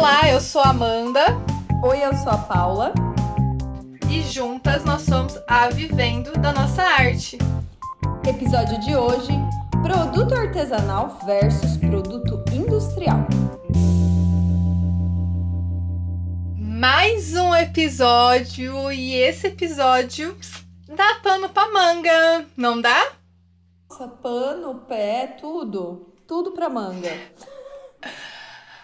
Olá, eu sou a Amanda. Oi, eu sou a Paula. E juntas nós somos a Vivendo da Nossa Arte. Episódio de hoje: produto artesanal versus produto industrial. Mais um episódio e esse episódio dá pano pra manga, não dá? Nossa, pano, pé, tudo. Tudo pra manga.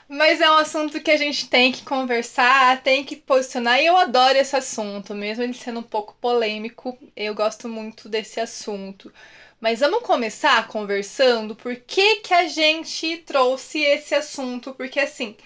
Mas é um assunto que a gente tem que conversar, tem que posicionar, e eu adoro esse assunto, mesmo ele sendo um pouco polêmico, eu gosto muito desse assunto. Mas vamos começar conversando por que, que a gente trouxe esse assunto, porque assim,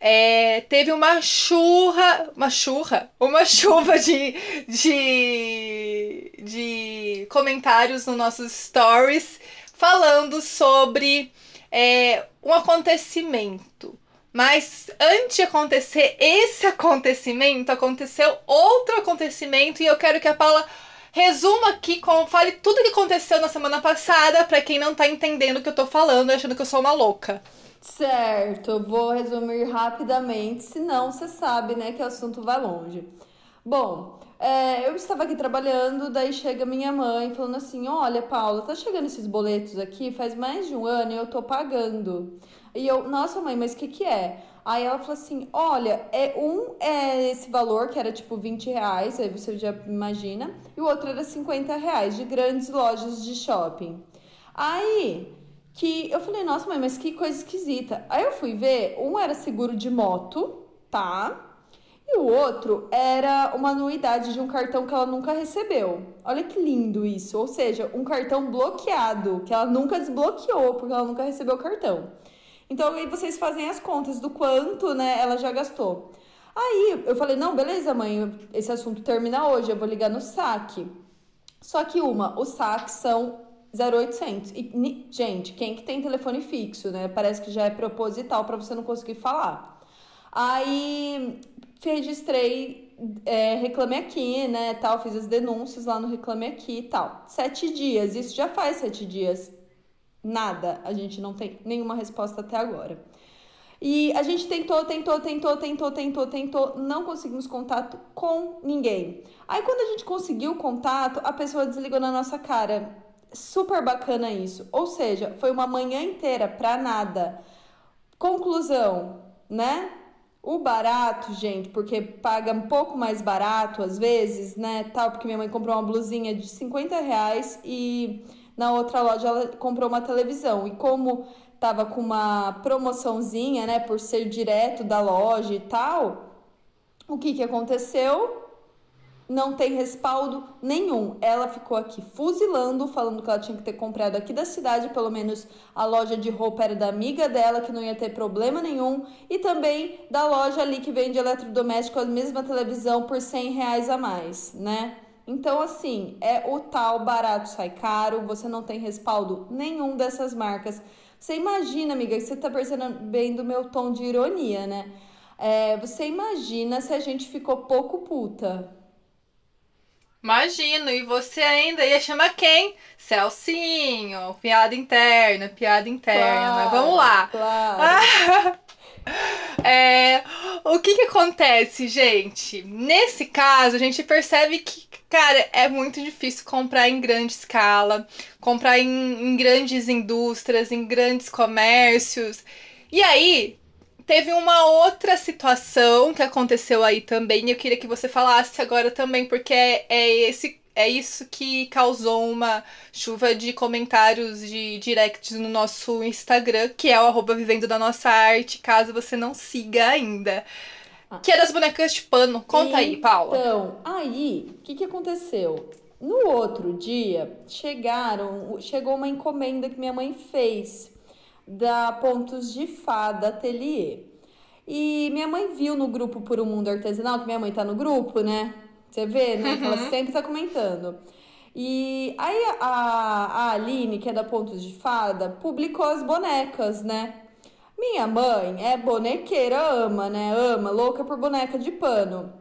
é, teve uma churra, uma churra, uma chuva de, de, de comentários nos nossos stories falando sobre é, um acontecimento. Mas antes de acontecer esse acontecimento, aconteceu outro acontecimento e eu quero que a Paula resuma aqui, com, fale tudo que aconteceu na semana passada para quem não tá entendendo o que eu tô falando, achando que eu sou uma louca. Certo, vou resumir rapidamente, senão você sabe, né, que o assunto vai longe. Bom, é, eu estava aqui trabalhando, daí chega minha mãe falando assim: Olha, Paula, tá chegando esses boletos aqui faz mais de um ano e eu tô pagando. E eu, nossa mãe, mas o que que é? Aí ela falou assim: Olha, é um é esse valor que era tipo 20 reais, aí você já imagina, e o outro era 50 reais de grandes lojas de shopping. Aí que eu falei: Nossa mãe, mas que coisa esquisita. Aí eu fui ver, um era seguro de moto, tá? E o outro era uma anuidade de um cartão que ela nunca recebeu. Olha que lindo isso. Ou seja, um cartão bloqueado, que ela nunca desbloqueou, porque ela nunca recebeu o cartão. Então aí vocês fazem as contas do quanto né, ela já gastou. Aí eu falei, não, beleza, mãe, esse assunto termina hoje, eu vou ligar no saque. Só que uma, os saques são 0800. E, gente, quem que tem telefone fixo, né? Parece que já é proposital para você não conseguir falar. Aí registrei, é, reclame aqui, né, tal, fiz as denúncias lá no reclame aqui e tal. Sete dias, isso já faz sete dias. Nada, a gente não tem nenhuma resposta até agora. E a gente tentou, tentou, tentou, tentou, tentou, tentou, não conseguimos contato com ninguém. Aí quando a gente conseguiu o contato, a pessoa desligou na nossa cara. Super bacana isso. Ou seja, foi uma manhã inteira pra nada. Conclusão, né? O barato, gente, porque paga um pouco mais barato às vezes, né? Tal, porque minha mãe comprou uma blusinha de 50 reais e na outra loja ela comprou uma televisão. E como tava com uma promoçãozinha, né? Por ser direto da loja e tal, o que que aconteceu? Não tem respaldo nenhum. Ela ficou aqui fuzilando, falando que ela tinha que ter comprado aqui da cidade, pelo menos a loja de roupa era da amiga dela, que não ia ter problema nenhum, e também da loja ali que vende eletrodoméstico, a mesma televisão por 100 reais a mais, né? Então, assim, é o tal barato sai caro, você não tem respaldo nenhum dessas marcas. Você imagina, amiga, você tá percebendo o meu tom de ironia, né? É, você imagina se a gente ficou pouco puta, Imagino, e você ainda ia chamar quem? Celcinho, piada interna, piada interna. Claro, Vamos lá. Claro. é, o que que acontece, gente? Nesse caso, a gente percebe que, cara, é muito difícil comprar em grande escala, comprar em, em grandes indústrias, em grandes comércios. E aí, teve uma outra situação que aconteceu aí também. Eu queria que você falasse agora também, porque é, é esse é isso que causou uma chuva de comentários de directs no nosso Instagram, que é o arroba Vivendo da Nossa Arte, caso você não siga ainda. Ah. Que é das bonecas de pano. Conta então, aí, Paula. Então, aí, o que, que aconteceu? No outro dia, chegaram, chegou uma encomenda que minha mãe fez da Pontos de Fada Atelier. E minha mãe viu no grupo Por um Mundo Artesanal, que minha mãe tá no grupo, né? Você vê, né? Ela uhum. sempre tá comentando. E aí a, a Aline, que é da Pontos de Fada, publicou as bonecas, né? Minha mãe é bonequeira, ama, né? Ama, louca por boneca de pano.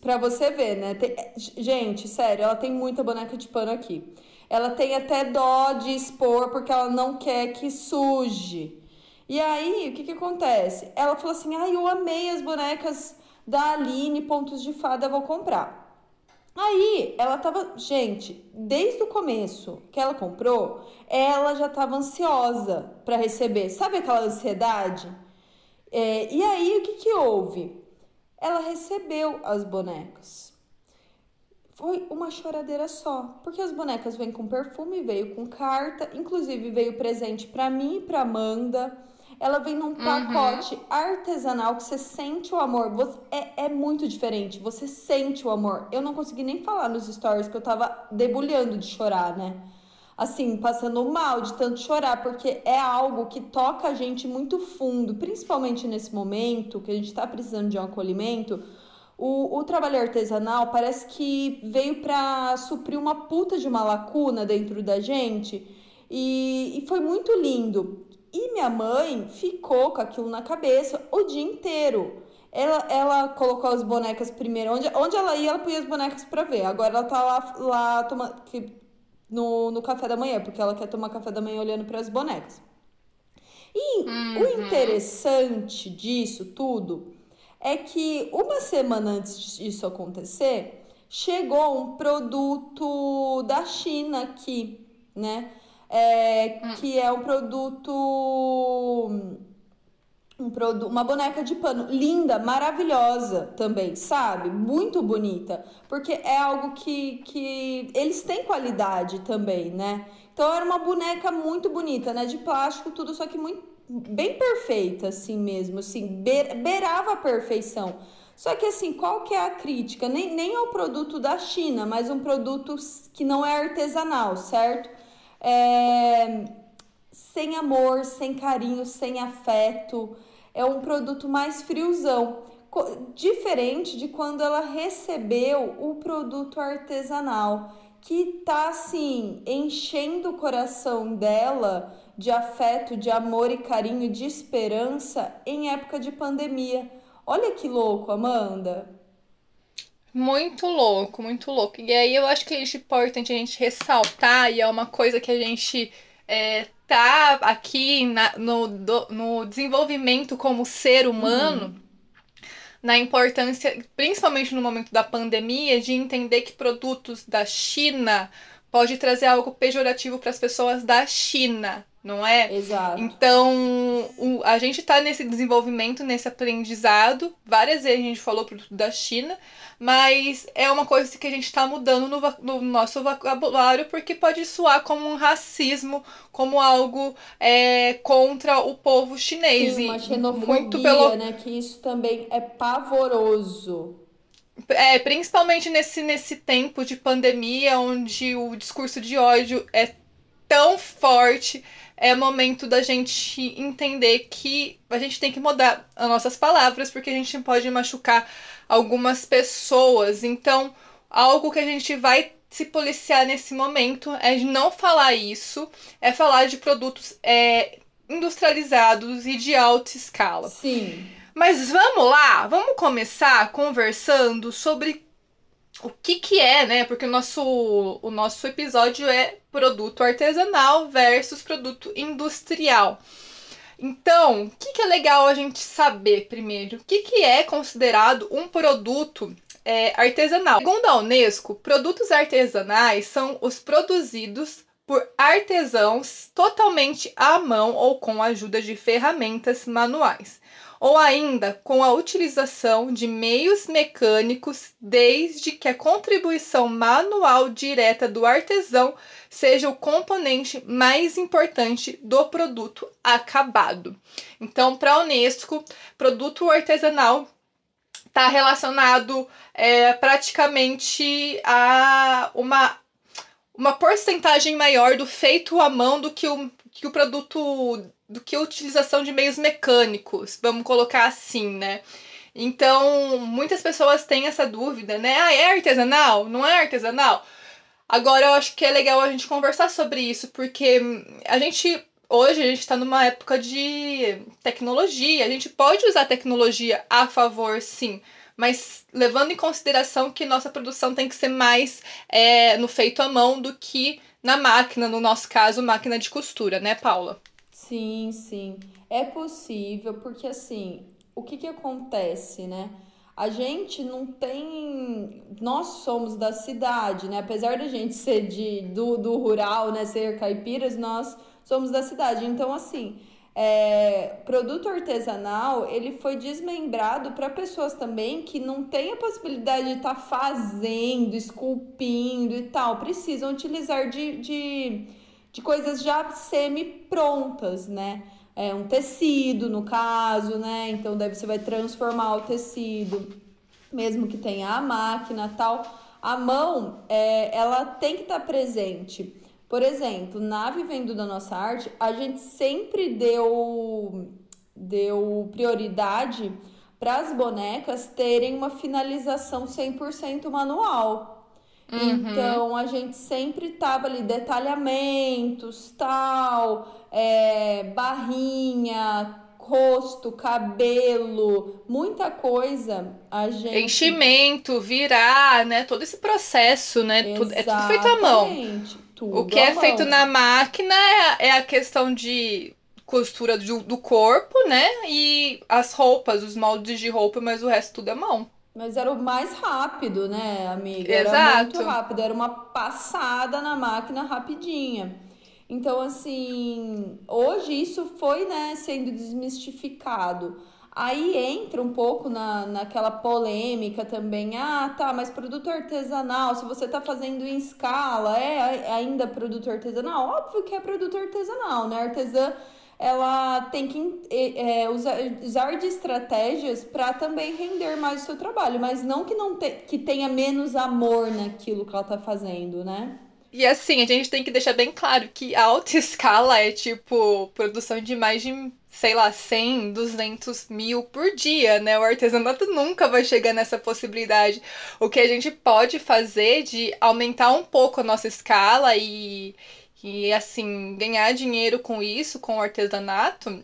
Pra você ver, né? Tem, gente, sério, ela tem muita boneca de pano aqui. Ela tem até dó de expor porque ela não quer que suje. E aí, o que que acontece? Ela falou assim: ai, eu amei as bonecas da Aline, pontos de fada, vou comprar. Aí ela tava, gente, desde o começo que ela comprou, ela já tava ansiosa para receber. Sabe aquela ansiedade? É, e aí o que que houve? Ela recebeu as bonecas. Foi uma choradeira só, porque as bonecas vêm com perfume, veio com carta, inclusive veio presente para mim e para Amanda. Ela vem num uhum. pacote uhum. artesanal que você sente o amor. Você, é, é muito diferente. Você sente o amor. Eu não consegui nem falar nos stories que eu tava debulhando de chorar, né? Assim, passando mal de tanto chorar, porque é algo que toca a gente muito fundo, principalmente nesse momento que a gente tá precisando de um acolhimento. O, o trabalho artesanal parece que veio para suprir uma puta de uma lacuna dentro da gente. E, e foi muito lindo. E minha mãe ficou com aquilo na cabeça o dia inteiro. Ela, ela colocou as bonecas primeiro. Onde, onde ela ia, ela punha as bonecas para ver. Agora ela tá lá, lá toma, no, no café da manhã, porque ela quer tomar café da manhã olhando para as bonecas. E uhum. o interessante disso tudo é que uma semana antes disso acontecer, chegou um produto da China aqui, né? é, que é um produto. Um produ uma boneca de pano linda, maravilhosa também, sabe? Muito bonita, porque é algo que, que eles têm qualidade também, né? Então era uma boneca muito bonita, né? De plástico, tudo, só que muito bem perfeita, assim mesmo, assim, beirava a perfeição. Só que assim, qual que é a crítica? Nem, nem é o produto da China, mas um produto que não é artesanal, certo? é, sem amor, sem carinho, sem afeto. É um produto mais friozão. Diferente de quando ela recebeu o produto artesanal, que tá assim, enchendo o coração dela de afeto, de amor e carinho, de esperança em época de pandemia. Olha que louco, Amanda. Muito louco, muito louco. E aí eu acho que é importante a gente ressaltar, e é uma coisa que a gente é, tá aqui na, no, do, no desenvolvimento como ser humano, uhum. na importância, principalmente no momento da pandemia, de entender que produtos da China pode trazer algo pejorativo para as pessoas da China, não é? Exato. Então, o, a gente está nesse desenvolvimento, nesse aprendizado. Várias vezes a gente falou produto da China, mas é uma coisa que a gente está mudando no, no, nosso vocabulário porque pode soar como um racismo, como algo é, contra o povo chinês. Sim, uma xenofobia, muito pelo... né? Que isso também é pavoroso. É, principalmente nesse, nesse tempo de pandemia, onde o discurso de ódio é tão forte, é momento da gente entender que a gente tem que mudar as nossas palavras, porque a gente pode machucar algumas pessoas. Então, algo que a gente vai se policiar nesse momento é de não falar isso, é falar de produtos é, industrializados e de alta escala. Sim. Mas vamos lá, vamos começar conversando sobre o que que é, né? Porque o nosso, o nosso episódio é produto artesanal versus produto industrial. Então, o que, que é legal a gente saber primeiro? O que, que é considerado um produto é, artesanal? Segundo a Unesco, produtos artesanais são os produzidos por artesãos totalmente à mão ou com a ajuda de ferramentas manuais, ou ainda com a utilização de meios mecânicos, desde que a contribuição manual direta do artesão seja o componente mais importante do produto acabado. Então, para a Unesco, produto artesanal está relacionado é, praticamente a uma, uma porcentagem maior do feito à mão do que o, que o produto, do que a utilização de meios mecânicos, vamos colocar assim, né? Então, muitas pessoas têm essa dúvida, né? Ah, é artesanal? Não é artesanal? Agora eu acho que é legal a gente conversar sobre isso, porque a gente hoje a gente está numa época de tecnologia, a gente pode usar tecnologia a favor, sim, mas levando em consideração que nossa produção tem que ser mais é, no feito à mão do que na máquina, no nosso caso, máquina de costura, né, Paula? Sim, sim. É possível, porque assim, o que que acontece, né? A gente não tem. Nós somos da cidade, né? Apesar da gente ser de, do, do rural, né? Ser caipiras, nós somos da cidade. Então, assim, é, produto artesanal ele foi desmembrado para pessoas também que não têm a possibilidade de estar tá fazendo, esculpindo e tal, precisam utilizar de, de, de coisas já semi-prontas, né? É um tecido, no caso, né? Então deve você vai transformar o tecido, mesmo que tenha a máquina tal. A mão, é, ela tem que estar presente por exemplo, na Vivendo da Nossa Arte, a gente sempre deu, deu prioridade para as bonecas terem uma finalização 100% manual. Uhum. Então a gente sempre tava ali detalhamentos, tal, é, barrinha, rosto, cabelo, muita coisa. A gente enchimento, virar, né? Todo esse processo, né? Tudo, é tudo feito à mão. Tudo o que é mão. feito na máquina é, é a questão de costura do, do corpo, né? E as roupas, os moldes de roupa, mas o resto tudo é mão. Mas era o mais rápido, né, amiga? Exato. Era muito rápido, era uma passada na máquina rapidinha. Então, assim, hoje isso foi, né, sendo desmistificado. Aí entra um pouco na, naquela polêmica também. Ah, tá, mas produto artesanal, se você tá fazendo em escala, é ainda produto artesanal? Óbvio que é produto artesanal, né? Artesã, ela tem que é, usar, de estratégias para também render mais o seu trabalho, mas não que, não te, que tenha menos amor naquilo que ela tá fazendo, né? E assim, a gente tem que deixar bem claro que a alta escala é tipo produção de mais de sei lá, 100, 200 mil por dia, né? O artesanato nunca vai chegar nessa possibilidade. O que a gente pode fazer de aumentar um pouco a nossa escala e, e assim, ganhar dinheiro com isso, com o artesanato,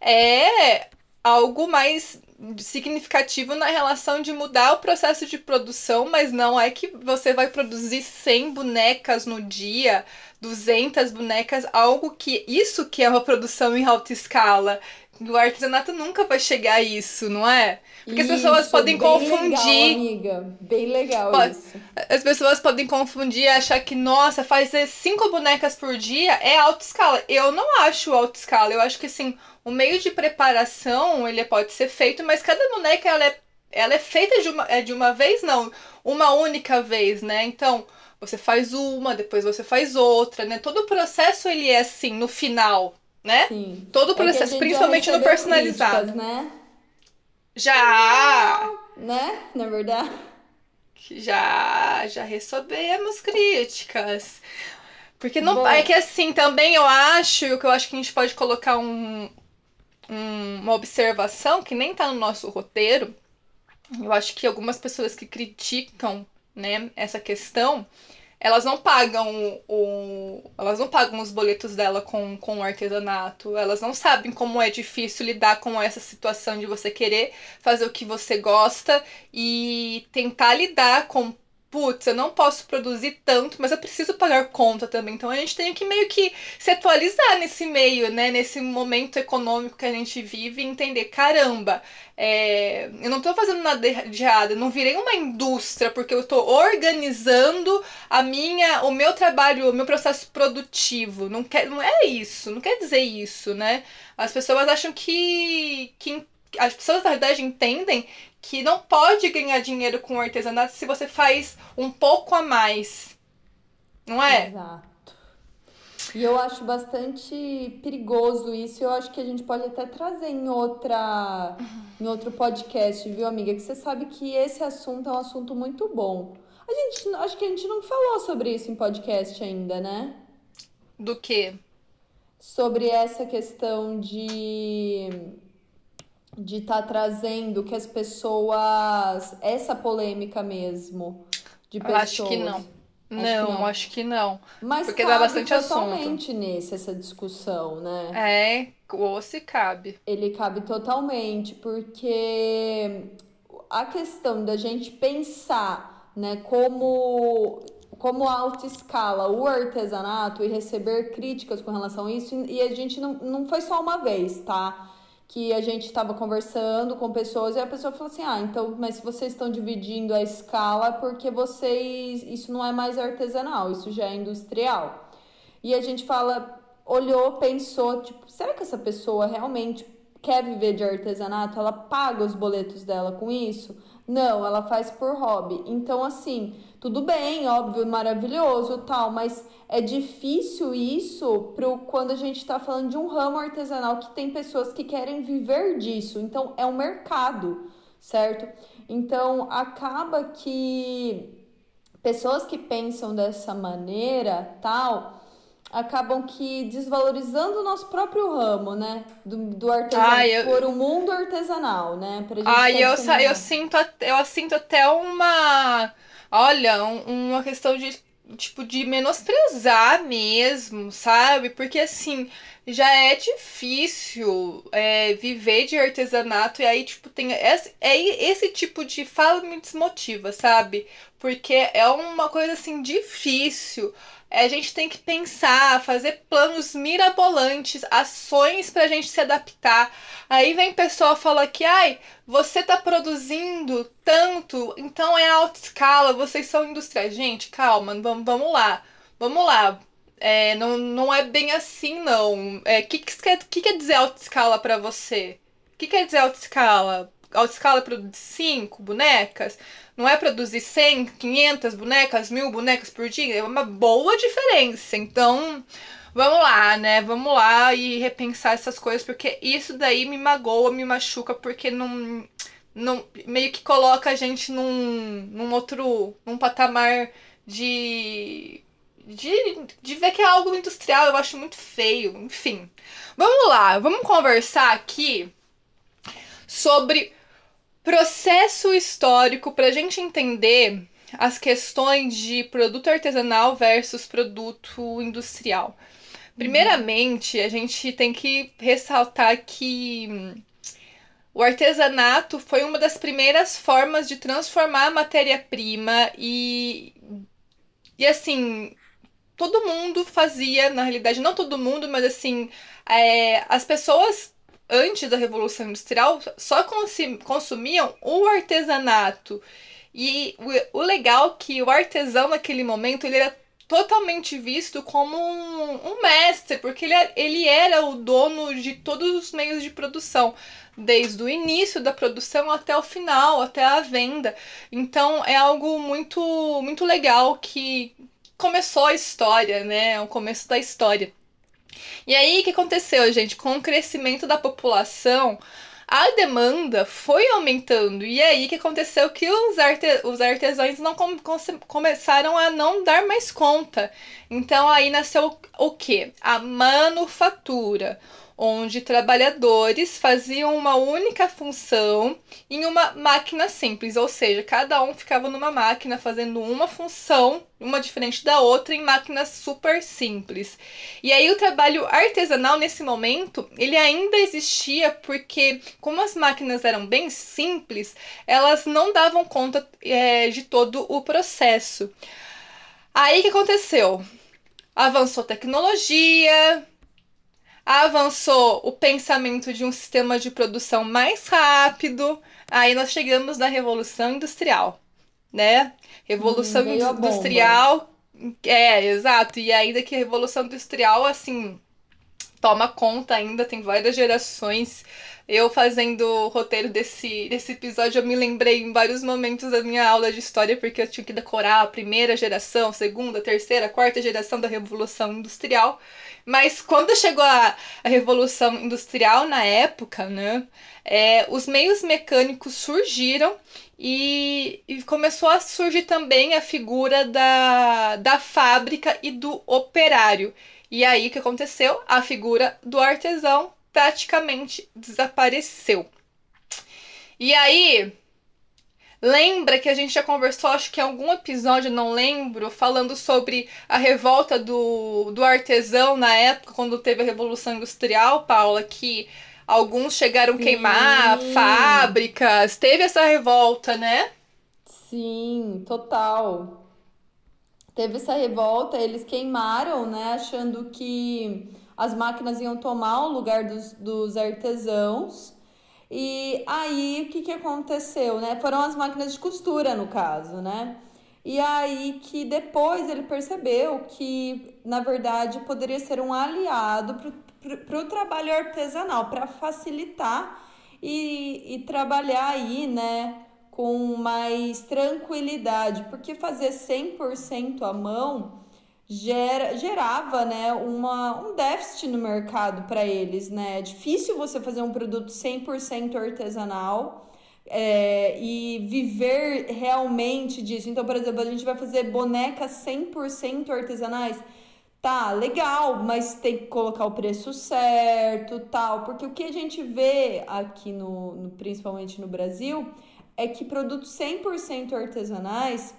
é algo mais significativo na relação de mudar o processo de produção, mas não é que você vai produzir 100 bonecas no dia, 200 bonecas, algo que isso que é uma produção em alta escala. O artesanato nunca vai chegar a isso, não é? Porque isso, as pessoas podem bem confundir. Legal, amiga. Bem legal pode, isso. As pessoas podem confundir e achar que, nossa, fazer cinco bonecas por dia é alta escala. Eu não acho alta escala. Eu acho que, assim, o meio de preparação, ele pode ser feito, mas cada boneca, ela é, ela é feita de uma, é de uma vez, não. Uma única vez, né? Então, você faz uma, depois você faz outra, né? Todo o processo ele é assim no final, né? Sim. Todo o é processo, é principalmente no personalizado. Críticas, né? Já. Né? Na verdade. Já, já recebemos críticas. Porque não Bom. é que assim, também eu acho que eu acho que a gente pode colocar um, um, uma observação que nem tá no nosso roteiro. Eu acho que algumas pessoas que criticam né, essa questão, elas não pagam o, elas não pagam os boletos dela com, com o artesanato. Elas não sabem como é difícil lidar com essa situação de você querer fazer o que você gosta e tentar lidar com putz, eu não posso produzir tanto, mas eu preciso pagar conta também. Então a gente tem que meio que se atualizar nesse meio, né? Nesse momento econômico que a gente vive e entender, caramba, é, eu não tô fazendo nada de errado, eu não virei uma indústria porque eu tô organizando a minha, o meu trabalho, o meu processo produtivo. Não, quer, não é isso, não quer dizer isso, né? As pessoas acham que, que as pessoas na verdade entendem que não pode ganhar dinheiro com artesanato se você faz um pouco a mais. Não é? Exato. E eu acho bastante perigoso isso. Eu acho que a gente pode até trazer em outra em outro podcast, viu, amiga? Que você sabe que esse assunto é um assunto muito bom. A gente acho que a gente não falou sobre isso em podcast ainda, né? Do que? Sobre essa questão de de estar tá trazendo que as pessoas essa polêmica mesmo de pessoas. Acho que não. Acho não, que não, acho que não. Mas porque dá bastante totalmente assunto. nesse essa discussão, né? É, ou se cabe. Ele cabe totalmente, porque a questão da gente pensar, né, como como alta escala o artesanato e receber críticas com relação a isso, e a gente não, não foi só uma vez, tá? Que a gente estava conversando com pessoas e a pessoa falou assim: ah, então, mas se vocês estão dividindo a escala, porque vocês. Isso não é mais artesanal, isso já é industrial. E a gente fala, olhou, pensou, tipo, será que essa pessoa realmente quer viver de artesanato? Ela paga os boletos dela com isso? Não, ela faz por hobby. Então, assim, tudo bem, óbvio, maravilhoso tal, mas é difícil isso pro, quando a gente está falando de um ramo artesanal que tem pessoas que querem viver disso. Então, é um mercado, certo? Então, acaba que pessoas que pensam dessa maneira, tal, acabam que desvalorizando o nosso próprio ramo, né? Do, do artesanato, eu... por o um mundo artesanal, né? Pra gente ah, eu, eu, sinto, eu sinto até uma... Olha, um, uma questão de, tipo, de menosprezar mesmo, sabe? Porque, assim, já é difícil é, viver de artesanato e aí, tipo, tem esse, é esse tipo de fala me desmotiva, sabe? Porque é uma coisa, assim, difícil a gente tem que pensar, fazer planos mirabolantes, ações para a gente se adaptar. Aí vem pessoa fala que, ai, você tá produzindo tanto, então é alta escala, vocês são industriais. Gente, calma, vamos, vamos lá, vamos lá. É, não, não é bem assim, não. O é, que, que, quer, que quer dizer alta escala para você? O que quer dizer alta escala? Alta escala produzir 5 bonecas? Não é produzir 100, 500 bonecas, mil bonecas por dia, é uma boa diferença. Então, vamos lá, né? Vamos lá e repensar essas coisas, porque isso daí me magoa, me machuca, porque não. não meio que coloca a gente num, num outro. num patamar de. De, de ver que é algo industrial, eu acho muito feio, enfim. Vamos lá, vamos conversar aqui sobre processo histórico para a gente entender as questões de produto artesanal versus produto industrial. Primeiramente, a gente tem que ressaltar que o artesanato foi uma das primeiras formas de transformar a matéria-prima e, e assim, todo mundo fazia, na realidade, não todo mundo, mas assim, é, as pessoas antes da Revolução Industrial, só consumiam o artesanato. E o, legal é que o artesão naquele momento ele era totalmente visto como um, um mestre, porque ele, ele era o dono de todos os meios de produção, desde o início da produção até o final, até a venda. Então é algo muito, muito legal que começou a história, né? É o começo da história. E aí, o que aconteceu, gente? Com o crescimento da população, a demanda foi aumentando. E aí, o que aconteceu? Que os, arte os artesãos não com começaram a não dar mais conta. Então, aí nasceu o que? A manufatura onde trabalhadores faziam uma única função em uma máquina simples, ou seja, cada um ficava numa máquina fazendo uma função, uma diferente da outra, em máquinas super simples. E aí o trabalho artesanal nesse momento, ele ainda existia porque como as máquinas eram bem simples, elas não davam conta é, de todo o processo. Aí o que aconteceu? Avançou tecnologia, avançou o pensamento de um sistema de produção mais rápido. Aí nós chegamos na Revolução Industrial, né? Revolução hum, Industrial. É, exato. E ainda que a Revolução Industrial, assim, toma conta ainda, tem várias gerações. Eu fazendo o roteiro desse, desse episódio, eu me lembrei em vários momentos da minha aula de história, porque eu tinha que decorar a primeira geração, segunda, terceira, quarta geração da Revolução Industrial. Mas quando chegou a, a Revolução Industrial na época, né, é, os meios mecânicos surgiram e, e, começou a surgir também a figura da, da fábrica e do operário. E aí o que aconteceu? A figura do artesão praticamente desapareceu. E aí, Lembra que a gente já conversou, acho que em algum episódio, não lembro, falando sobre a revolta do, do artesão na época, quando teve a Revolução Industrial, Paula, que alguns chegaram a queimar fábricas. Teve essa revolta, né? Sim, total. teve essa revolta, eles queimaram, né, achando que as máquinas iam tomar o lugar dos, dos artesãos. E aí, o que, que aconteceu, né? Foram as máquinas de costura, no caso, né? E aí que depois ele percebeu que, na verdade, poderia ser um aliado para o trabalho artesanal, para facilitar e, e trabalhar aí, né, com mais tranquilidade, porque fazer 100% à mão gera, gerava, né, uma, um déficit no mercado para eles, né? É difícil você fazer um produto 100% artesanal é, e viver realmente disso. Então, por exemplo, a gente vai fazer bonecas 100% artesanais. Tá, legal, mas tem que colocar o preço certo, tal, porque o que a gente vê aqui no, no principalmente no Brasil é que produtos 100% artesanais,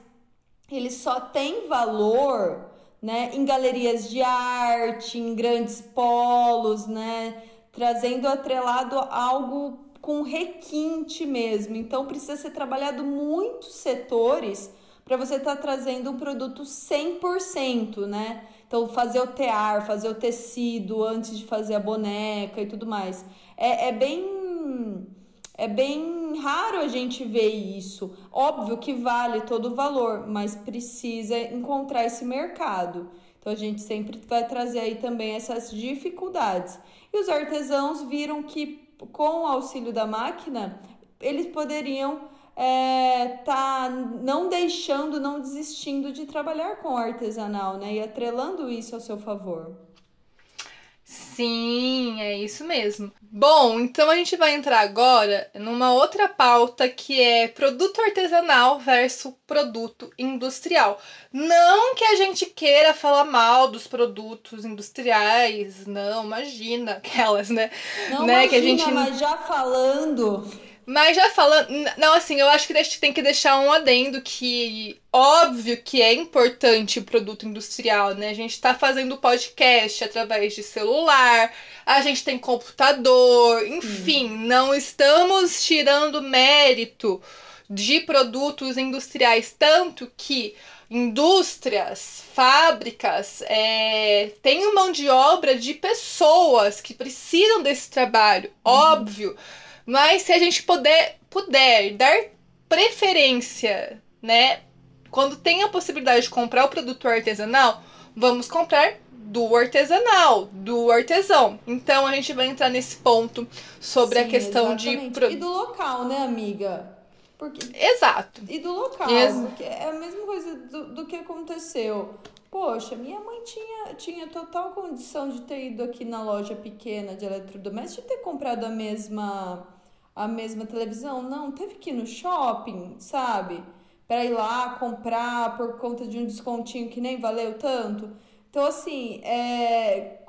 eles só têm valor, né, em galerias de arte, em grandes polos, né, trazendo atrelado algo com requinte mesmo. Então precisa ser trabalhado muitos setores para você estar tá trazendo um produto 100%, né? Então fazer o tear, fazer o tecido antes de fazer a boneca e tudo mais. É, é bem é bem raro a gente ver isso. Óbvio que vale todo o valor, mas precisa encontrar esse mercado. Então a gente sempre vai trazer aí também essas dificuldades. E os artesãos viram que com o auxílio da máquina, eles poderiam é, tá não deixando, não desistindo de trabalhar com o artesanal, né? E atrelando isso ao seu favor. Sim, é isso mesmo. Bom, então a gente vai entrar agora numa outra pauta que é produto artesanal versus produto industrial. Não que a gente queira falar mal dos produtos industriais, não, imagina, aquelas, né? Não né, imagina, que a gente... mas já falando mas já falando. Não, assim, eu acho que a gente tem que deixar um adendo que. Óbvio que é importante o produto industrial, né? A gente tá fazendo podcast através de celular, a gente tem computador, enfim, hum. não estamos tirando mérito de produtos industriais, tanto que indústrias, fábricas, é, tem mão de obra de pessoas que precisam desse trabalho, uhum. óbvio. Mas se a gente puder, puder dar preferência, né? Quando tem a possibilidade de comprar o produto artesanal, vamos comprar do artesanal, do artesão. Então a gente vai entrar nesse ponto sobre Sim, a questão exatamente. de. E do local, né, amiga? Porque... Exato. E do local, Ex porque é a mesma coisa do, do que aconteceu. Poxa, minha mãe tinha, tinha total condição de ter ido aqui na loja pequena de eletrodomésticos e ter comprado a mesma a mesma televisão. Não, teve que ir no shopping, sabe? Para ir lá comprar por conta de um descontinho que nem valeu tanto. Então, assim, é,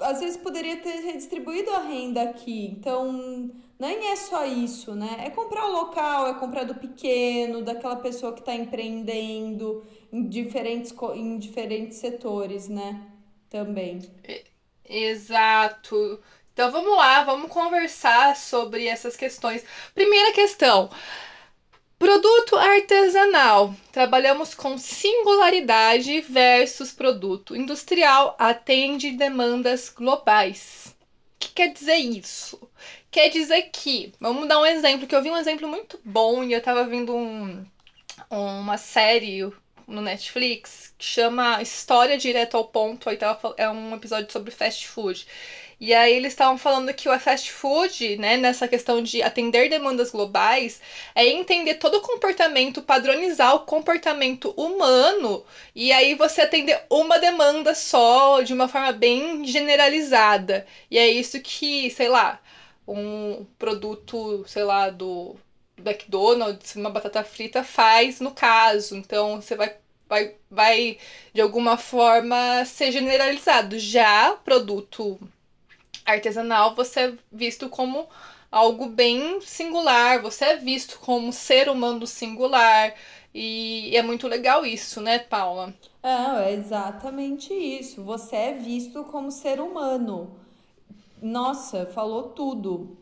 às vezes poderia ter redistribuído a renda aqui. Então, nem é só isso, né? É comprar o local, é comprar do pequeno, daquela pessoa que está empreendendo em diferentes, em diferentes setores, né? Também. Exato. Então vamos lá, vamos conversar sobre essas questões. Primeira questão. Produto artesanal. Trabalhamos com singularidade versus produto industrial atende demandas globais. O que quer dizer isso? Quer dizer que, vamos dar um exemplo, que eu vi um exemplo muito bom e eu tava vendo um, uma série no Netflix que chama História Direto ao Ponto, aí tava, é um episódio sobre fast food. E aí eles estavam falando que o fast food, né, nessa questão de atender demandas globais, é entender todo o comportamento, padronizar o comportamento humano, e aí você atender uma demanda só, de uma forma bem generalizada. E é isso que, sei lá, um produto, sei lá, do McDonald's, uma batata frita faz no caso. Então você vai vai, vai de alguma forma ser generalizado. Já produto artesanal, você é visto como algo bem singular, você é visto como ser humano singular. E é muito legal isso, né, Paula? É, é exatamente isso. Você é visto como ser humano. Nossa, falou tudo.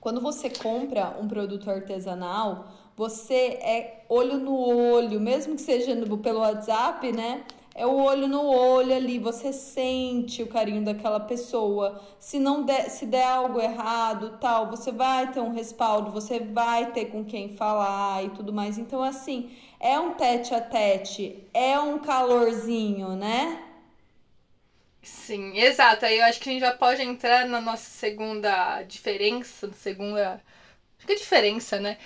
Quando você compra um produto artesanal, Você é olho no olho, mesmo que seja pelo WhatsApp, né? É o olho no olho ali, você sente o carinho daquela pessoa. Se não der, se der algo errado, tal, você vai ter um respaldo, você vai ter com quem falar e tudo mais. Então assim, é um tete a tete, é um calorzinho, né? Sim, exato. Aí eu acho que a gente já pode entrar na nossa segunda diferença, segunda. Que diferença, né?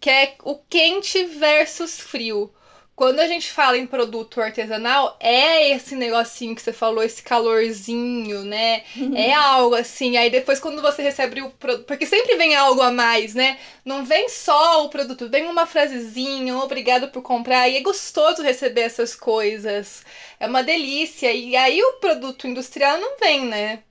Que é o quente versus frio. Quando a gente fala em produto artesanal, é esse negocinho que você falou, esse calorzinho, né? Uhum. É algo assim. Aí depois, quando você recebe o produto. Porque sempre vem algo a mais, né? Não vem só o produto, vem uma frasezinha, um obrigado por comprar. E é gostoso receber essas coisas. É uma delícia. E aí o produto industrial não vem, né?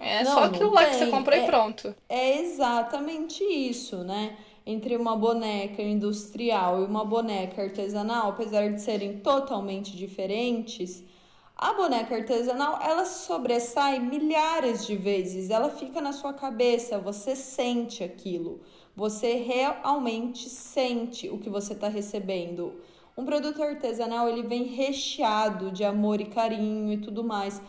É não, só aquilo lá que você comprou é, e pronto. É exatamente isso, né? Entre uma boneca industrial e uma boneca artesanal, apesar de serem totalmente diferentes, a boneca artesanal ela sobressai milhares de vezes, ela fica na sua cabeça, você sente aquilo, você realmente sente o que você está recebendo. Um produto artesanal ele vem recheado de amor e carinho e tudo mais.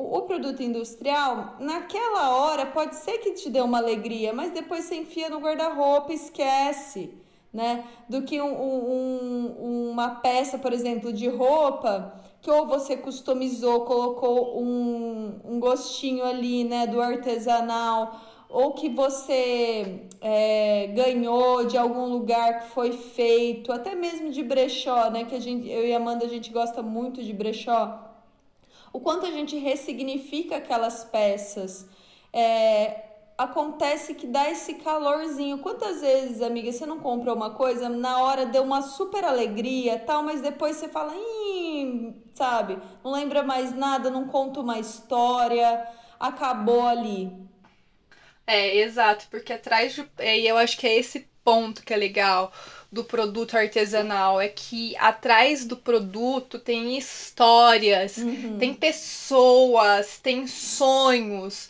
O, o, produto industrial, naquela hora, pode ser que te dê uma alegria, mas depois você enfia no guarda-roupa, esquece, né? Do que um, um, uma peça, por exemplo, de roupa, que ou você customizou, colocou um, um gostinho ali, né, do artesanal, ou que você é, ganhou de algum lugar que foi feito, até mesmo de brechó, né? Que a gente, eu e a Amanda, a gente gosta muito de brechó o quanto a gente ressignifica aquelas peças. É, acontece que dá esse calorzinho. Quantas vezes, amiga, você não compra uma coisa, na hora deu uma super alegria, tal, mas depois você fala, sabe, não lembra mais nada, não conta uma história, acabou ali. É, exato, porque atrás de. E eu acho que é esse ponto que é legal do produto artesanal é que atrás do produto tem histórias, uhum. tem pessoas, tem sonhos.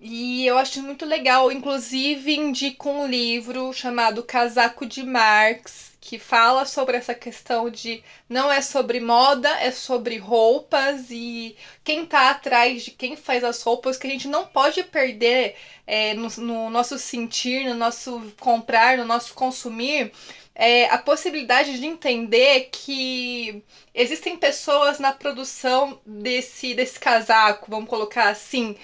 E eu acho muito legal, inclusive indico um livro chamado Casaco de Marx, que fala sobre essa questão de não é sobre moda, é sobre roupas e quem tá atrás de quem faz as roupas, que a gente não pode perder é, no, no nosso sentir, no nosso comprar, no nosso consumir, é, a possibilidade de entender que existem pessoas na produção desse, desse casaco, vamos colocar assim,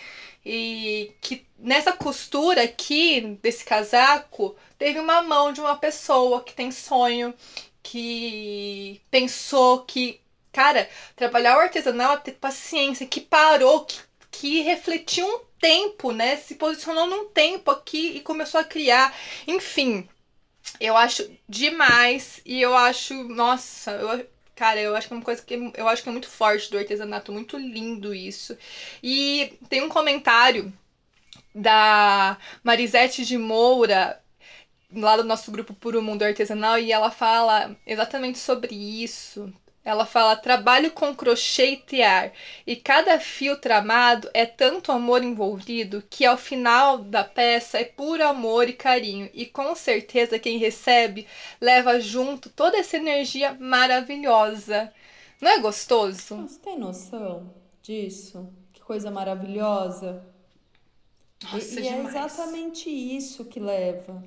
e que nessa costura aqui desse casaco teve uma mão de uma pessoa que tem sonho, que pensou que, cara, trabalhar o artesanal é ter paciência, que parou, que, que refletiu um tempo, né? Se posicionou num tempo aqui e começou a criar. Enfim, eu acho demais e eu acho, nossa, eu, cara, eu acho que é uma coisa que eu acho que é muito forte do artesanato, muito lindo isso. E tem um comentário da Marisete de Moura lá do nosso grupo Puro Mundo Artesanal e ela fala exatamente sobre isso. Ela fala: trabalho com crochê e tear, e cada fio tramado é tanto amor envolvido que ao final da peça é puro amor e carinho, e com certeza quem recebe leva junto toda essa energia maravilhosa. Não é gostoso? Você tem noção disso? Que coisa maravilhosa. Nossa, e, e é exatamente isso que leva.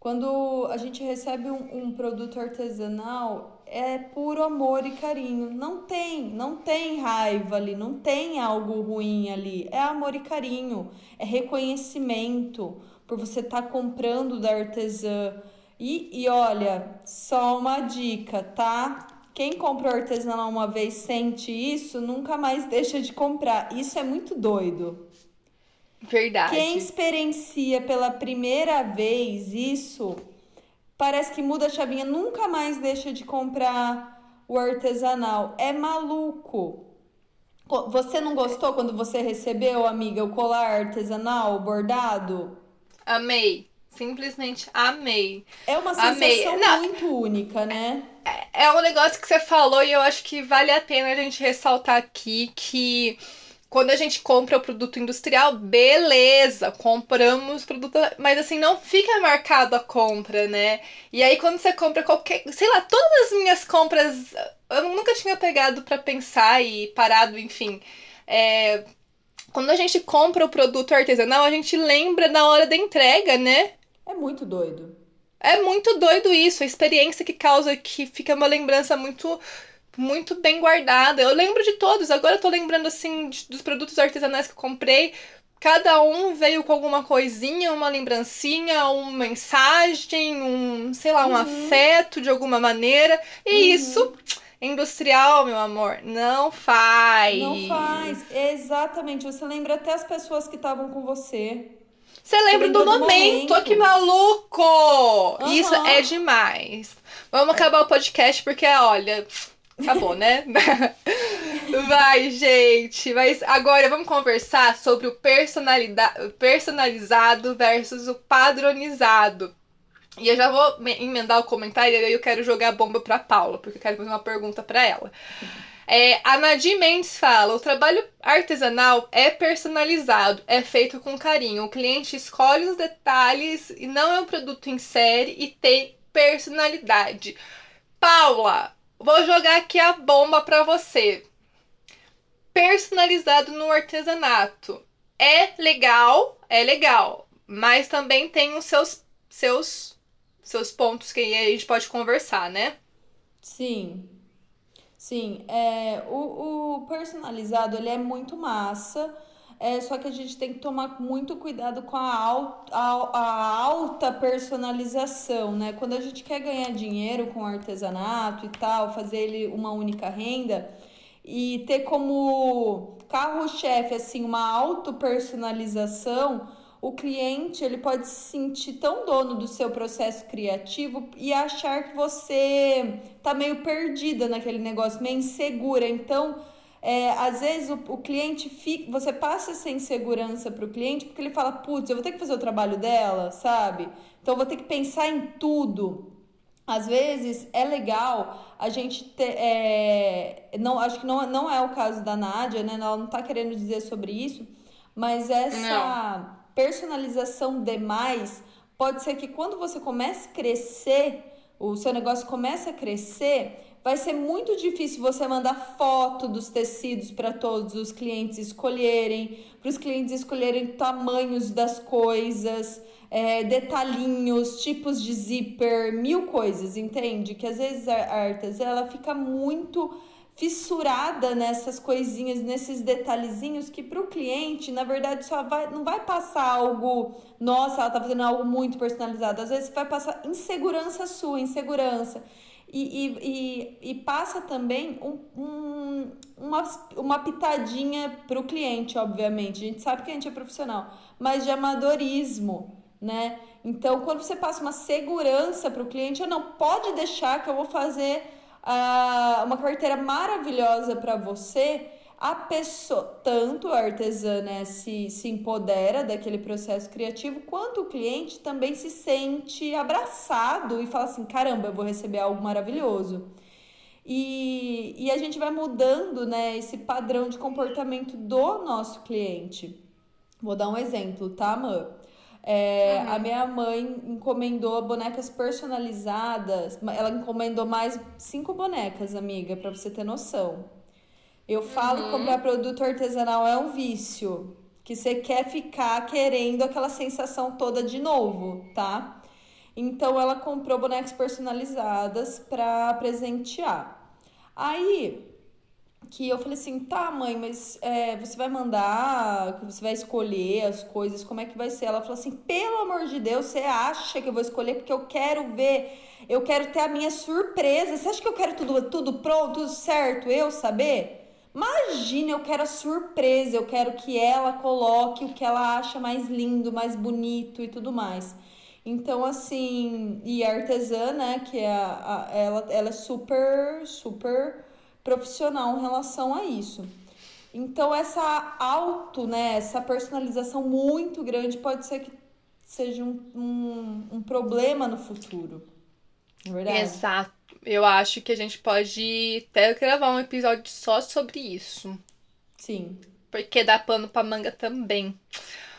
Quando a gente recebe um, um, produto artesanal, é puro amor e carinho. Não tem, não tem raiva ali, não tem algo ruim ali. É amor e carinho, é reconhecimento por você estar tá comprando da artesã. E, e olha, só uma dica, tá? Quem comprou artesanal uma vez sente isso, nunca mais deixa de comprar. Isso é muito doido. Verdade. Quem experiencia pela primeira vez isso, parece que muda a chavinha, nunca mais deixa de comprar o artesanal. É maluco. Você não gostou quando você recebeu, amiga, o colar artesanal bordado? Amei. Simplesmente amei. É uma sensação muito única, né? É, é um negócio que você falou e eu acho que vale a pena a gente ressaltar aqui que quando a gente compra o produto industrial, beleza, compramos o produto, mas assim, não fica marcado a compra, né? E aí quando você compra qualquer, sei lá, todas as minhas compras, eu nunca tinha pegado para pensar e parado, enfim. É, quando a gente compra o produto artesanal, a gente lembra na hora da entrega, né? É muito doido. É muito doido isso, a experiência que causa que fica uma lembrança muito muito bem guardada. Eu lembro de todos, agora eu tô lembrando assim de, dos produtos artesanais que eu comprei. Cada um veio com alguma coisinha, uma lembrancinha, uma mensagem, um, sei lá, um uhum. afeto de alguma maneira. E uhum. isso, industrial, meu amor, não faz. Não faz, exatamente. Você lembra até as pessoas que estavam com você. Você lembra, do, do momento. momento. Que maluco! Uhum. Isso é demais. Vamos acabar o podcast porque, olha, Acabou, né? Vai, gente. Mas agora vamos conversar sobre o personalizado versus o padronizado. E eu já vou emendar o comentário e aí eu quero jogar a bomba pra Paula, porque eu quero fazer uma pergunta para ela. É, a Nadir Mendes fala: o trabalho artesanal é personalizado, é feito com carinho. O cliente escolhe os detalhes e não é um produto em série e tem personalidade. Paula, Vou jogar aqui a bomba para você. Personalizado no artesanato. É legal, é legal, mas também tem os seus seus seus pontos que a gente pode conversar, né? Sim. Sim, é, o, o personalizado ele é muito massa, é, só que a gente tem que tomar muito cuidado com a, alta, a, a alta personalização, né? Quando a gente quer ganhar dinheiro com artesanato e tal, fazer ele uma única renda e ter como carro-chefe assim uma auto personalização, o cliente ele pode se sentir tão dono do seu processo criativo e achar que você tá meio perdida naquele negócio, meio insegura. Então, é, às vezes o, o cliente fica, você passa essa insegurança para o cliente porque ele fala, putz, eu vou ter que fazer o trabalho dela, sabe? Então eu vou ter que pensar em tudo. Às vezes é legal a gente ter. É, não, acho que não, não é o caso da Nádia, né? Ela não está querendo dizer sobre isso, mas essa não. personalização demais pode ser que quando você comece a crescer, o seu negócio começa a crescer, vai ser muito difícil você mandar foto dos tecidos para todos os clientes escolherem, para os clientes escolherem tamanhos das coisas, é, detalhinhos, tipos de zíper, mil coisas, entende? Que às vezes a artes ela fica muito fissurada nessas coisinhas, nesses detalhezinhos que para o cliente, na verdade, só vai, não vai passar algo, nossa, ela tá fazendo algo muito personalizado. Às vezes vai passar insegurança sua, insegurança. E, e, e, passa também um, um, uma, uma pitadinha para o cliente, obviamente. A gente sabe que a gente é profissional, mas de amadorismo, né? Então, quando você passa uma segurança para o cliente, eu não pode deixar que eu vou fazer uh, uma carteira maravilhosa para você a pessoa, tanto a artesã né, se, se empodera daquele processo criativo, quanto o cliente também se sente abraçado e fala assim: caramba, eu vou receber algo maravilhoso. E, e a gente vai mudando né, esse padrão de comportamento do nosso cliente. Vou dar um exemplo, tá, Mã? É, uhum. A minha mãe encomendou bonecas personalizadas. Ela encomendou mais cinco bonecas, amiga, para você ter noção. Eu falo uhum. comprar produto artesanal é um vício. Que você quer ficar querendo aquela sensação toda de novo, tá? Então ela comprou bonecas personalizadas para presentear. Aí que eu falei assim, tá, mãe, mas é, você vai mandar, você vai escolher as coisas, como é que vai ser? Ela falou assim, pelo amor de Deus, você acha que eu vou escolher porque eu quero ver, eu quero ter a minha surpresa. Você acha que eu quero tudo, tudo pronto, tudo certo, eu saber? Imagina, eu quero a surpresa, eu quero que ela coloque o que ela acha mais lindo, mais bonito e tudo mais. Então, assim, e a artesã, né, que é a, a, ela, ela é super, super profissional em relação a isso. Então, essa auto, né, essa personalização muito grande pode ser que seja um, um, um problema no futuro. É verdade? Exato eu acho que a gente pode até gravar um episódio só sobre isso. Sim. porque dá pano pra manga também.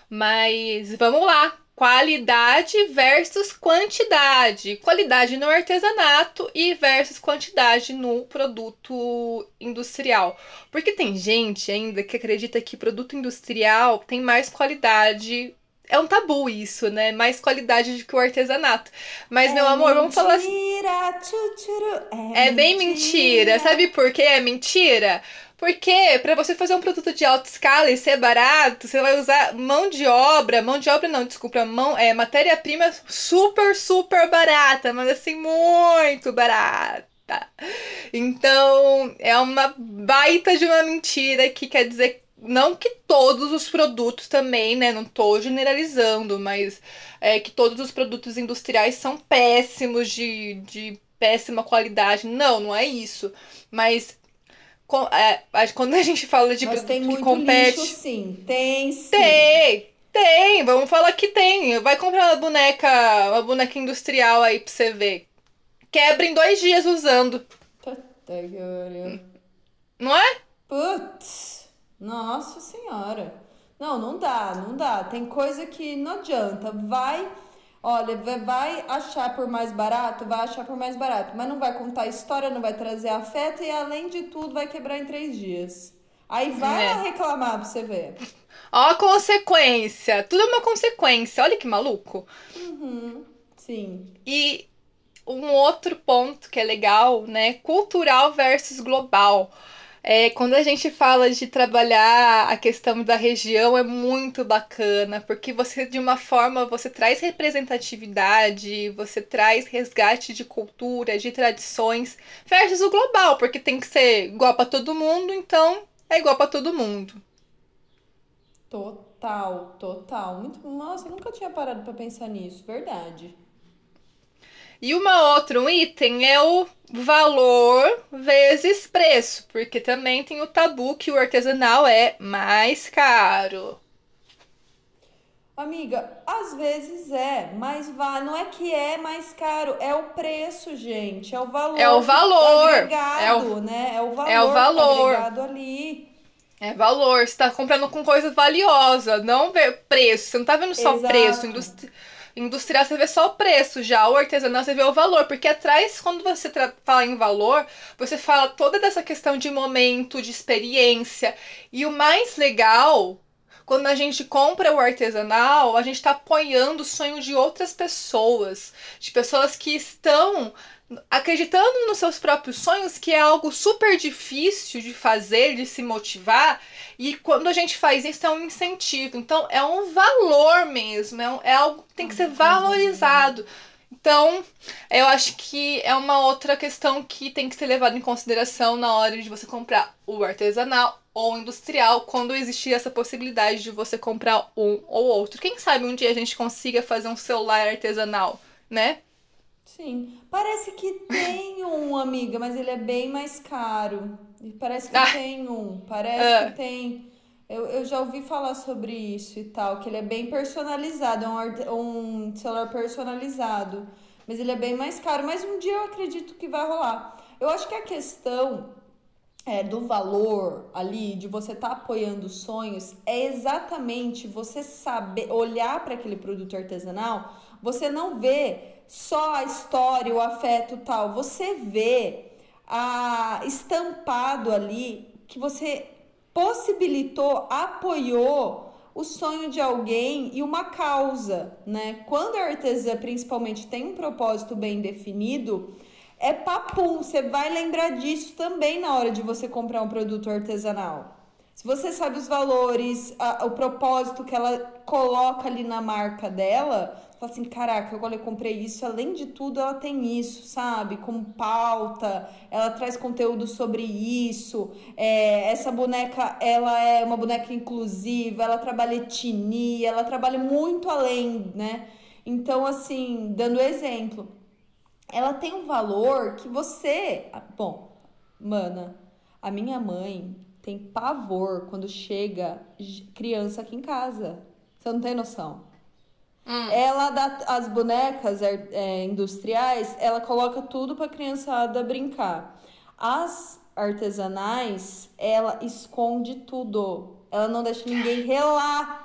Mas vamos lá. Qualidade versus quantidade. Qualidade no artesanato e versus quantidade no produto industrial. Porque tem gente ainda que acredita que produto industrial tem mais qualidade é um tabu isso, né? Mais qualidade do que o artesanato. Mas, é meu amor, vamos falar assim. É, é bem mentira. Sabe por que é mentira? Porque para você fazer um produto de alta escala e ser barato, você vai usar mão de obra, mão de obra não, desculpa, mão é matéria-prima super super barata, mas assim muito barata. Então, é uma baita de uma mentira que quer dizer não que todos os produtos também, né? Não tô generalizando, mas é que todos os produtos industriais são péssimos, de, de péssima qualidade. Não, não é isso. Mas é, quando a gente fala de mas tem muito compete. Lixo, sim. Tem sim. Tem, tem. Vamos falar que tem. Vai comprar uma boneca, uma boneca industrial aí pra você ver. Quebra em dois dias usando. Não é? Putz. Nossa Senhora. Não, não dá, não dá. Tem coisa que não adianta. Vai, olha, vai achar por mais barato, vai achar por mais barato, mas não vai contar história, não vai trazer afeto e além de tudo vai quebrar em três dias. Aí vai é. lá reclamar pra você ver. Ó a consequência. Tudo é uma consequência. Olha que maluco. Uhum. Sim. E um outro ponto que é legal, né? Cultural versus global. É, quando a gente fala de trabalhar a questão da região é muito bacana, porque você de uma forma você traz representatividade, você traz resgate de cultura, de tradições, versus o global, porque tem que ser igual para todo mundo, então é igual para todo mundo. Total, total. Muito, nossa, eu nunca tinha parado para pensar nisso, verdade. E uma outro item é o valor vezes preço, porque também tem o tabu que o artesanal é mais caro. Amiga, às vezes é, mas vá, não é que é mais caro, é o preço, gente, é o valor. É o valor. Agregado, é o, né? É o valor. É o valor. Tá ali. É valor, você tá comprando com coisa valiosa, não preço. Você não tá vendo só Exato. preço. Indústria Industrial você vê só o preço, já o artesanal você vê o valor, porque atrás, quando você fala em valor, você fala toda dessa questão de momento, de experiência. E o mais legal, quando a gente compra o artesanal, a gente está apoiando o sonho de outras pessoas, de pessoas que estão acreditando nos seus próprios sonhos, que é algo super difícil de fazer, de se motivar, e quando a gente faz isso é um incentivo. Então é um valor mesmo, é, um, é algo que tem que ser valorizado. Então, eu acho que é uma outra questão que tem que ser levada em consideração na hora de você comprar o artesanal ou industrial, quando existir essa possibilidade de você comprar um ou outro. Quem sabe um dia a gente consiga fazer um celular artesanal, né? Sim. Parece que tem um, amiga, mas ele é bem mais caro. Parece que ah. tem um. Parece ah. que tem. Eu, eu já ouvi falar sobre isso e tal, que ele é bem personalizado, é um, um celular personalizado. Mas ele é bem mais caro. Mas um dia eu acredito que vai rolar. Eu acho que a questão é, do valor ali, de você estar tá apoiando sonhos, é exatamente você saber olhar para aquele produto artesanal, você não vê só a história, o afeto tal. Você vê a estampado ali que você possibilitou, apoiou o sonho de alguém e uma causa, né? Quando a artesã principalmente tem um propósito bem definido, é papum, você vai lembrar disso também na hora de você comprar um produto artesanal. Se você sabe os valores, a, o propósito que ela coloca ali na marca dela, fala assim, caraca, agora eu comprei isso, além de tudo ela tem isso, sabe? Como pauta, ela traz conteúdo sobre isso, é, essa boneca, ela é uma boneca inclusiva, ela trabalha etnia, ela trabalha muito além, né? Então, assim, dando exemplo, ela tem um valor que você... Bom, mana, a minha mãe tem pavor quando chega criança aqui em casa. Você não tem noção. Hum. Ela dá as bonecas é, é, industriais, ela coloca tudo para criançada brincar. As artesanais, ela esconde tudo. Ela não deixa ninguém relar.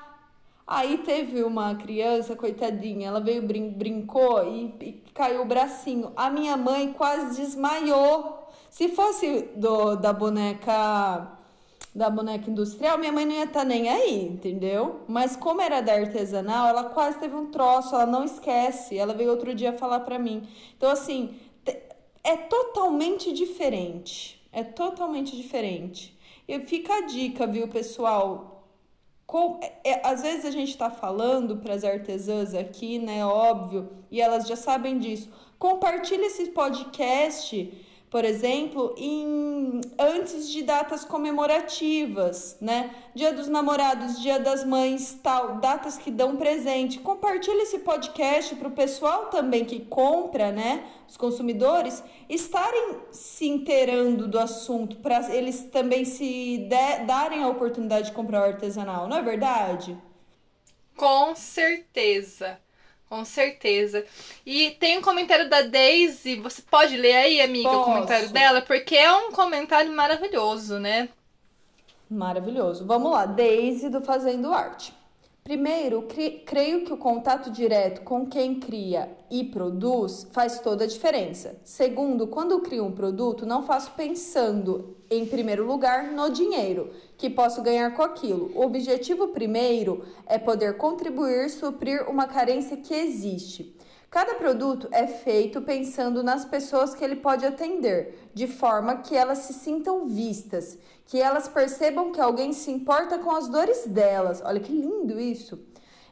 Aí teve uma criança, coitadinha, ela veio, brin brincou e, e caiu o bracinho. A minha mãe quase desmaiou. Se fosse do, da boneca da boneca industrial, minha mãe não ia estar tá nem aí, entendeu? Mas como era da artesanal, ela quase teve um troço, ela não esquece. Ela veio outro dia falar para mim. Então, assim, é totalmente diferente. É totalmente diferente. E fica a dica, viu, pessoal? Com, é, é às vezes a gente está falando para as artesãs aqui, né? Óbvio, e elas já sabem disso. Compartilhe esse podcast por exemplo, em, antes de datas comemorativas, né? Dia dos namorados, dia das mães, tal, datas que dão presente. Compartilhe esse podcast para o pessoal também que compra, né? Os consumidores estarem se inteirando do assunto, para eles também se de, darem a oportunidade de comprar o artesanal, não é verdade? Com certeza. Com certeza. E tem um comentário da Daisy. Você pode ler aí, amiga, Posso. o comentário dela? Porque é um comentário maravilhoso, né? Maravilhoso. Vamos lá, Daisy do Fazendo Arte. Primeiro, creio que o contato direto com quem cria e produz faz toda a diferença. Segundo, quando crio um produto, não faço pensando, em primeiro lugar, no dinheiro que posso ganhar com aquilo. O objetivo primeiro é poder contribuir, suprir uma carência que existe. Cada produto é feito pensando nas pessoas que ele pode atender, de forma que elas se sintam vistas, que elas percebam que alguém se importa com as dores delas. Olha que lindo isso!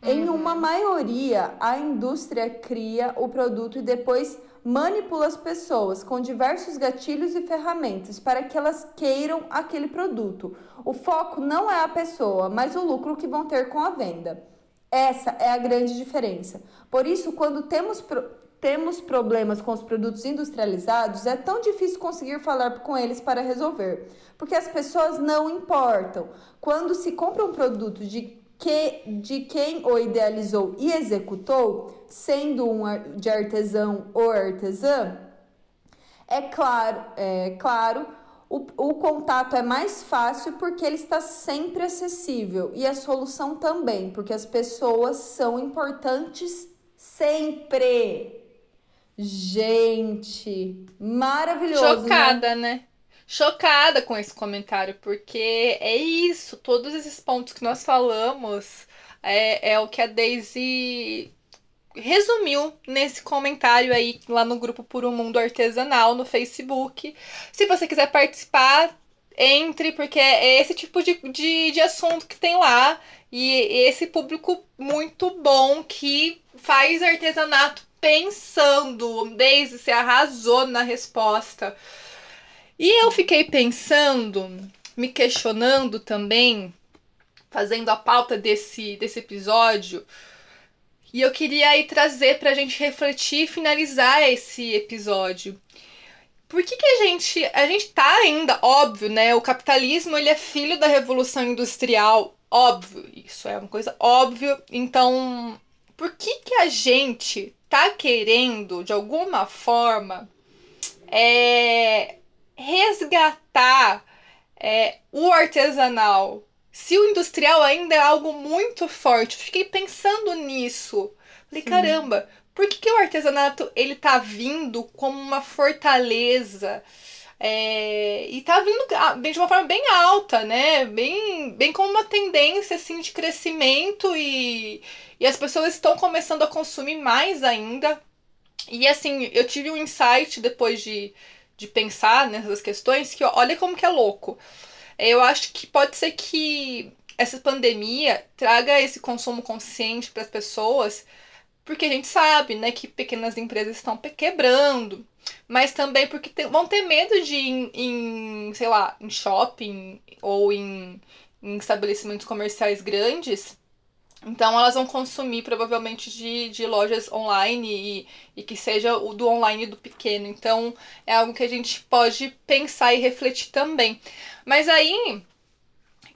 Uhum. Em uma maioria, a indústria cria o produto e depois manipula as pessoas com diversos gatilhos e ferramentas para que elas queiram aquele produto. O foco não é a pessoa, mas o lucro que vão ter com a venda. Essa é a grande diferença. Por isso, quando temos, pro temos problemas com os produtos industrializados, é tão difícil conseguir falar com eles para resolver, porque as pessoas não importam. Quando se compra um produto de que de quem o idealizou e executou, sendo um de artesão ou artesã, é claro, é claro o, o contato é mais fácil porque ele está sempre acessível e a solução também, porque as pessoas são importantes sempre. Gente, maravilhoso. Né? Chocada, né? né? Chocada com esse comentário, porque é isso, todos esses pontos que nós falamos é, é o que a Daisy resumiu nesse comentário aí lá no grupo Por um Mundo Artesanal no Facebook. Se você quiser participar, entre, porque é esse tipo de, de, de assunto que tem lá. E esse público muito bom que faz artesanato pensando. Desde se arrasou na resposta. E eu fiquei pensando, me questionando também, fazendo a pauta desse, desse episódio e eu queria aí trazer pra gente refletir e finalizar esse episódio. Por que, que a gente. A gente tá ainda, óbvio, né? O capitalismo ele é filho da revolução industrial. Óbvio, isso é uma coisa óbvia. Então, por que, que a gente tá querendo, de alguma forma, é, resgatar é, o artesanal, se o industrial ainda é algo muito forte, eu fiquei pensando nisso. Falei, Sim. caramba, por que, que o artesanato ele tá vindo como uma fortaleza? É, e tá vindo de uma forma bem alta, né? Bem, bem com uma tendência assim de crescimento e, e as pessoas estão começando a consumir mais ainda. E assim, eu tive um insight depois de, de pensar nessas questões que olha como que é louco. Eu acho que pode ser que essa pandemia traga esse consumo consciente para as pessoas, porque a gente sabe, né, que pequenas empresas estão quebrando, mas também porque vão ter medo de ir em, em, sei lá, em shopping ou em, em estabelecimentos comerciais grandes. Então elas vão consumir provavelmente de, de lojas online e, e que seja o do online do pequeno. Então é algo que a gente pode pensar e refletir também. Mas aí,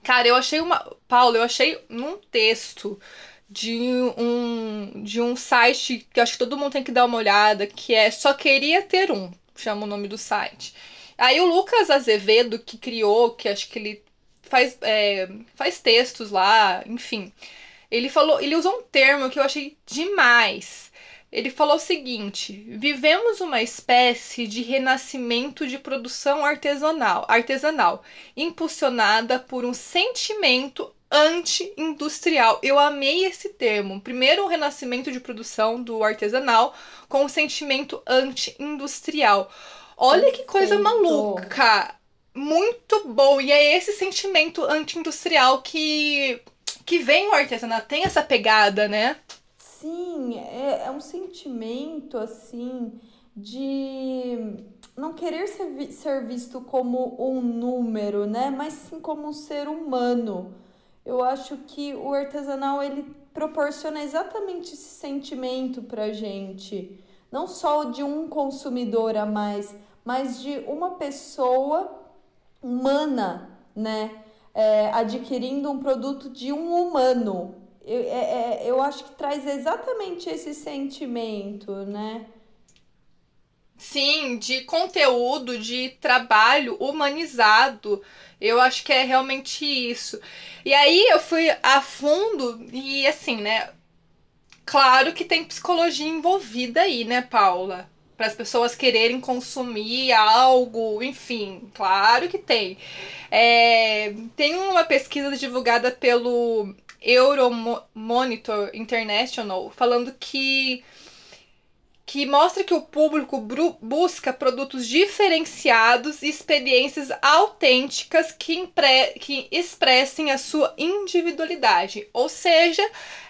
cara, eu achei uma. Paulo, eu achei num texto de um, de um site que acho que todo mundo tem que dar uma olhada, que é Só Queria Ter Um, chama o nome do site. Aí o Lucas Azevedo, que criou, que acho que ele faz, é, faz textos lá, enfim. Ele falou, ele usou um termo que eu achei demais. Ele falou o seguinte: vivemos uma espécie de renascimento de produção artesanal, artesanal, impulsionada por um sentimento anti-industrial. Eu amei esse termo. Primeiro, o renascimento de produção do artesanal com o sentimento anti-industrial. Olha que coisa maluca! Muito bom! E é esse sentimento anti-industrial que, que vem o artesanato, tem essa pegada, né? Sim, é, é um sentimento assim de não querer ser, ser visto como um número, né? Mas sim como um ser humano eu acho que o artesanal ele proporciona exatamente esse sentimento pra gente, não só de um consumidor a mais, mas de uma pessoa humana, né? É, adquirindo um produto de um humano. Eu, é, é, eu acho que traz exatamente esse sentimento, né? Sim, de conteúdo, de trabalho humanizado. Eu acho que é realmente isso. E aí eu fui a fundo e assim, né? Claro que tem psicologia envolvida aí, né, Paula? Para as pessoas quererem consumir algo, enfim, claro que tem. É, tem uma pesquisa divulgada pelo Euromonitor International falando que que mostra que o público busca produtos diferenciados e experiências autênticas que, que expressem a sua individualidade. Ou seja,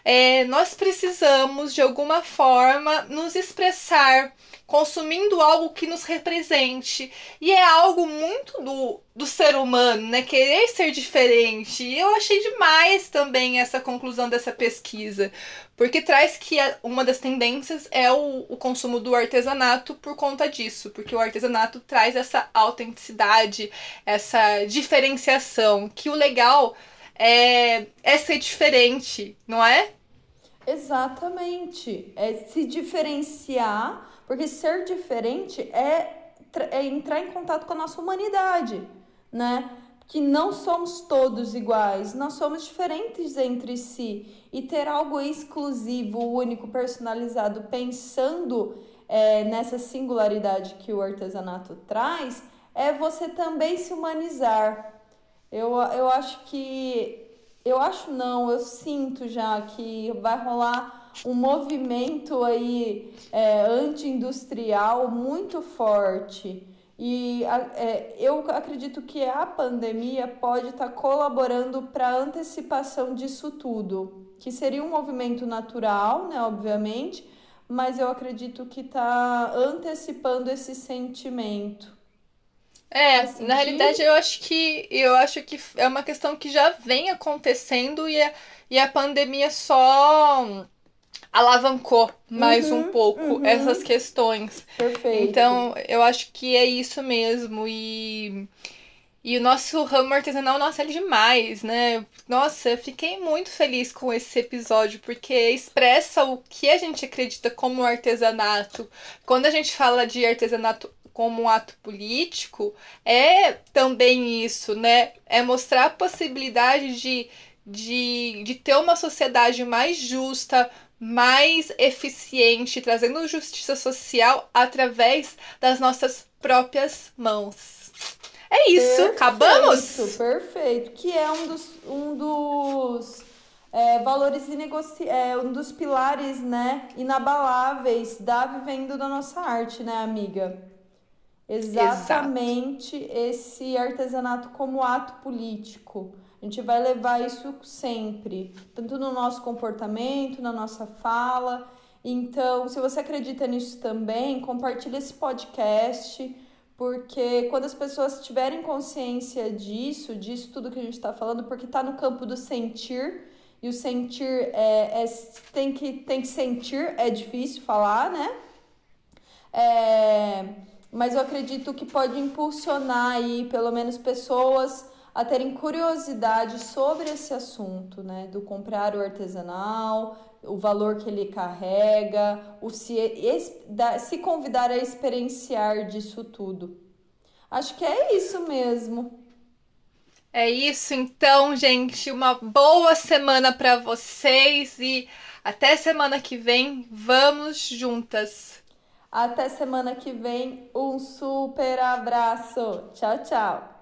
é, nós precisamos de alguma forma nos expressar consumindo algo que nos represente. E é algo muito do, do ser humano, né? Querer ser diferente. E eu achei demais também essa conclusão dessa pesquisa. Porque traz que uma das tendências é o, o consumo do artesanato por conta disso. Porque o artesanato traz essa autenticidade, essa diferenciação. Que o legal é, é ser diferente, não é? Exatamente. É se diferenciar porque ser diferente é, é entrar em contato com a nossa humanidade, né? Que não somos todos iguais, nós somos diferentes entre si. E ter algo exclusivo, único, personalizado, pensando é, nessa singularidade que o artesanato traz, é você também se humanizar. Eu, eu acho que. Eu acho não, eu sinto já que vai rolar um movimento aí é, anti-industrial muito forte. E é, eu acredito que a pandemia pode estar tá colaborando para a antecipação disso tudo, que seria um movimento natural, né, obviamente, mas eu acredito que está antecipando esse sentimento. É, na realidade eu acho que eu acho que é uma questão que já vem acontecendo e a, e a pandemia só alavancou mais uhum, um pouco uhum. essas questões. Perfeito. Então, eu acho que é isso mesmo. E, e o nosso ramo artesanal, nossa, é demais, né? Nossa, eu fiquei muito feliz com esse episódio, porque expressa o que a gente acredita como artesanato. Quando a gente fala de artesanato como um ato político, é também isso, né? É mostrar a possibilidade de, de, de ter uma sociedade mais justa, mais eficiente, trazendo justiça social através das nossas próprias mãos. É isso, perfeito, acabamos? Perfeito, que é um dos, um dos é, valores inegoci... é, um dos pilares, né, inabaláveis da vivendo da nossa arte, né, amiga? Exatamente Exato. esse artesanato como ato político. A gente vai levar isso sempre, tanto no nosso comportamento, na nossa fala. Então, se você acredita nisso também, compartilhe esse podcast, porque quando as pessoas tiverem consciência disso, disso tudo que a gente está falando, porque está no campo do sentir, e o sentir é, é, tem, que, tem que sentir, é difícil falar, né? É, mas eu acredito que pode impulsionar aí, pelo menos, pessoas a terem curiosidade sobre esse assunto, né? Do comprar o artesanal, o valor que ele carrega, o se, se convidar a experienciar disso tudo. Acho que é isso mesmo. É isso, então, gente. Uma boa semana para vocês e até semana que vem. Vamos juntas. Até semana que vem. Um super abraço. Tchau, tchau.